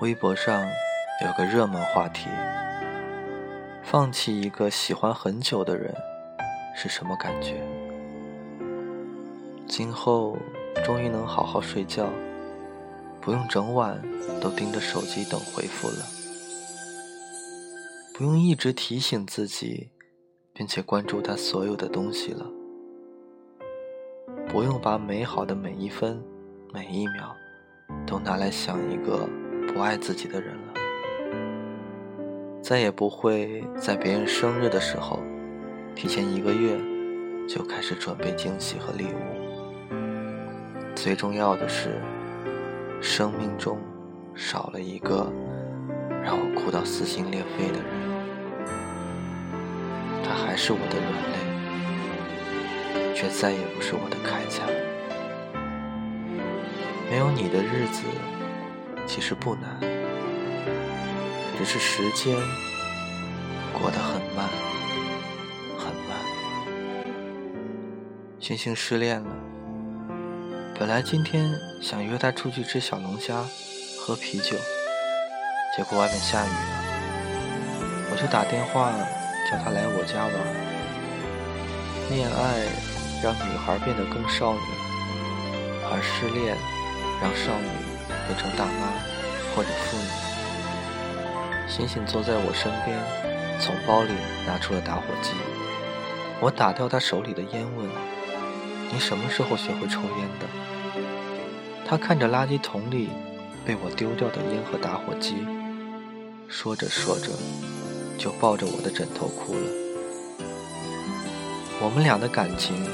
微博上有个热门话题：放弃一个喜欢很久的人是什么感觉？今后终于能好好睡觉，不用整晚都盯着手机等回复了，不用一直提醒自己，并且关注他所有的东西了，不用把美好的每一分每一秒都拿来想一个。不爱自己的人了，再也不会在别人生日的时候，提前一个月就开始准备惊喜和礼物。最重要的是，生命中少了一个让我哭到撕心裂肺的人。他还是我的软肋，却再也不是我的铠甲。没有你的日子。其实不难，只是时间过得很慢，很慢。星星失恋了，本来今天想约他出去吃小龙虾、喝啤酒，结果外面下雨了，我就打电话叫他来我家玩。恋爱让女孩变得更少女，而失恋让少女。成大妈或者妇女，星星坐在我身边，从包里拿出了打火机。我打掉他手里的烟，问：“你什么时候学会抽烟的？”他看着垃圾桶里被我丢掉的烟和打火机，说着说着，就抱着我的枕头哭了。我们俩的感情，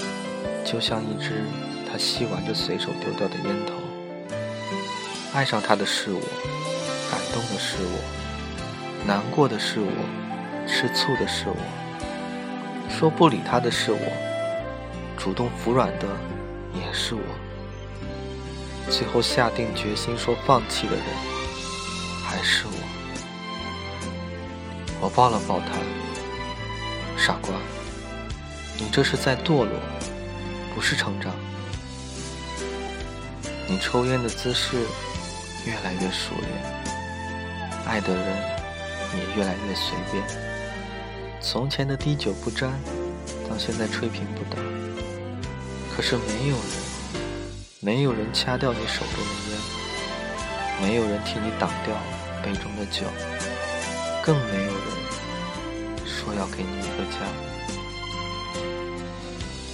就像一支他吸完就随手丢掉的烟头。爱上他的是我，感动的是我，难过的是我，吃醋的是我，说不理他的是我，主动服软的也是我，最后下定决心说放弃的人还是我。我抱了抱他，傻瓜，你这是在堕落，不是成长。你抽烟的姿势。越来越熟练，爱的人也越来越随便。从前的滴酒不沾，到现在吹瓶不倒。可是没有人，没有人掐掉你手中的烟，没有人替你挡掉杯中的酒，更没有人说要给你一个家。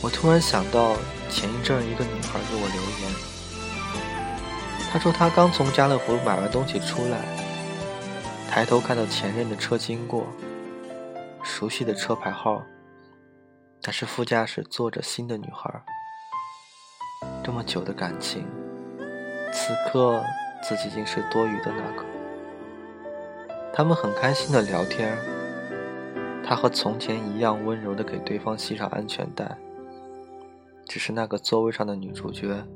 我突然想到前一阵一个女孩给我留言。他说他刚从家乐福买完东西出来，抬头看到前任的车经过，熟悉的车牌号，但是副驾驶坐着新的女孩。这么久的感情，此刻自己竟是多余的那个。他们很开心的聊天，他和从前一样温柔的给对方系上安全带，只是那个座位上的女主角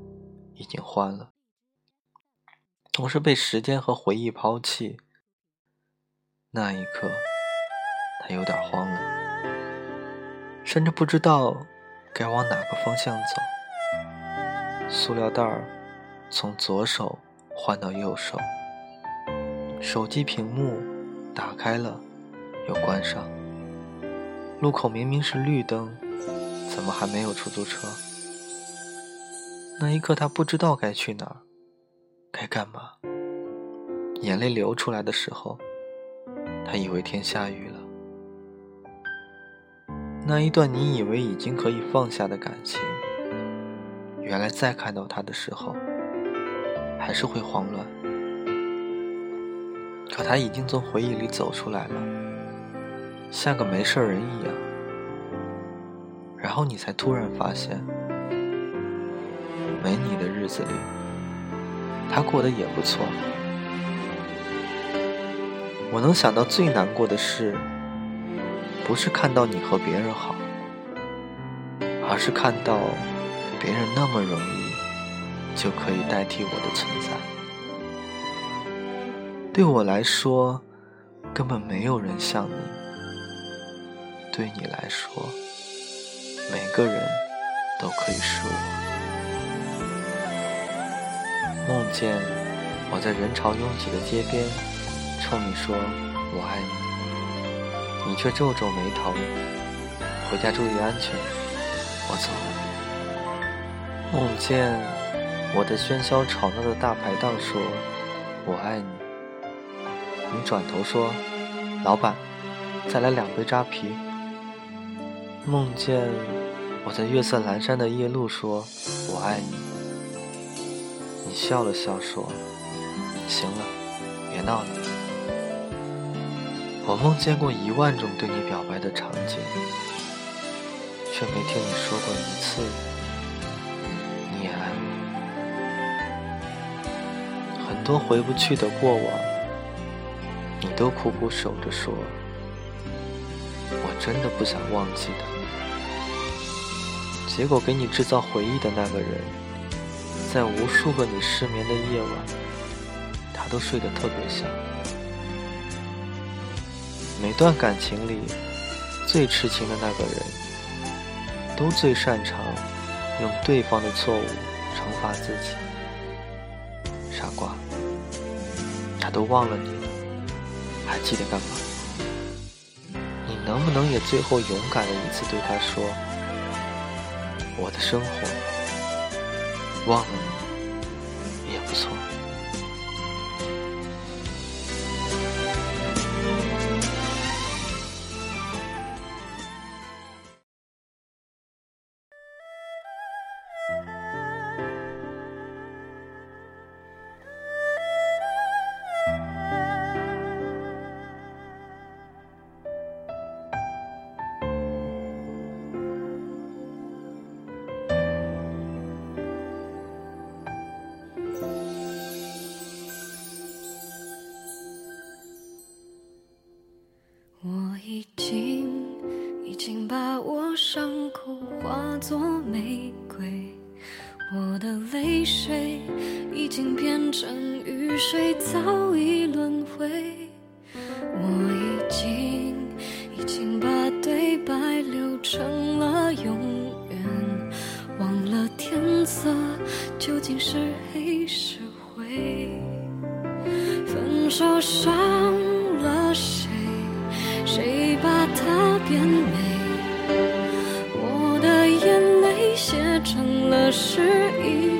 已经换了。总是被时间和回忆抛弃，那一刻，他有点慌了，甚至不知道该往哪个方向走。塑料袋儿从左手换到右手，手机屏幕打开了又关上，路口明明是绿灯，怎么还没有出租车？那一刻，他不知道该去哪儿。该干嘛？眼泪流出来的时候，他以为天下雨了。那一段你以为已经可以放下的感情，原来再看到他的时候，还是会慌乱。可他已经从回忆里走出来了，像个没事人一样。然后你才突然发现，没你的日子里。他过得也不错。我能想到最难过的事，不是看到你和别人好，而是看到别人那么容易就可以代替我的存在。对我来说，根本没有人像你；对你来说，每个人都可以是我。见我在人潮拥挤的街边，冲你说我爱你，你却皱皱眉头。回家注意安全，我走了。梦见我在喧嚣吵闹的大排档说我爱你，你转头说老板，再来两杯扎啤。梦见我在月色阑珊的夜路说我爱你，你笑了笑说。行了，别闹了。我梦见过一万种对你表白的场景，却没听你说过一次你也爱我。很多回不去的过往，你都苦苦守着说，我真的不想忘记的。结果给你制造回忆的那个人，在无数个你失眠的夜晚。他都睡得特别香。每段感情里，最痴情的那个人，都最擅长用对方的错误惩罚自己。傻瓜，他都忘了你了，还记得干嘛？你能不能也最后勇敢的一次对他说：“我的生活，忘了你也不错。”伤口化作玫瑰，我的泪水已经变成雨水，早已轮回。我已经已经把对白留成了永远，忘了天色究竟是黑是灰。分手伤了谁？谁把它变美？是一。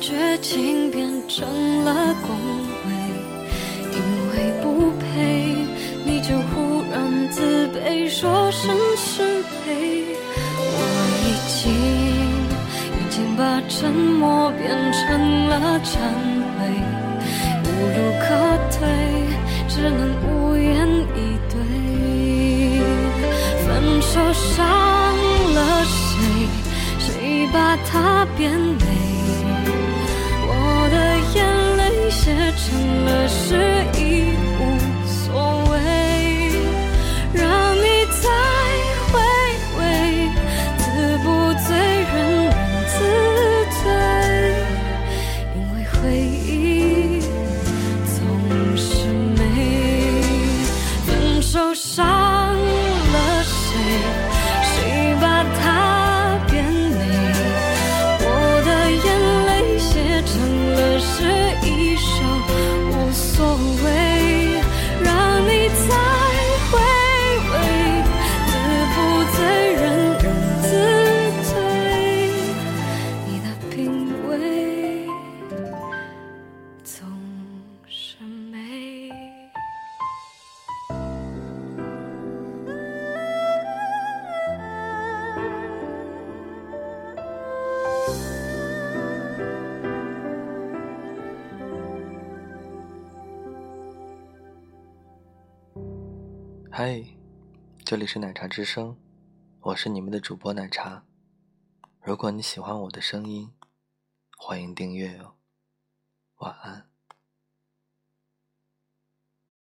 绝情变成了恭维，因为不配，你就忽然自卑，说声是非。我已经已经把沉默变成了忏悔，无路可退，只能无言以对。分手伤了谁？谁把它变得？受伤了谁？谁把他嗨，这里是奶茶之声，我是你们的主播奶茶。如果你喜欢我的声音，欢迎订阅哦。晚安。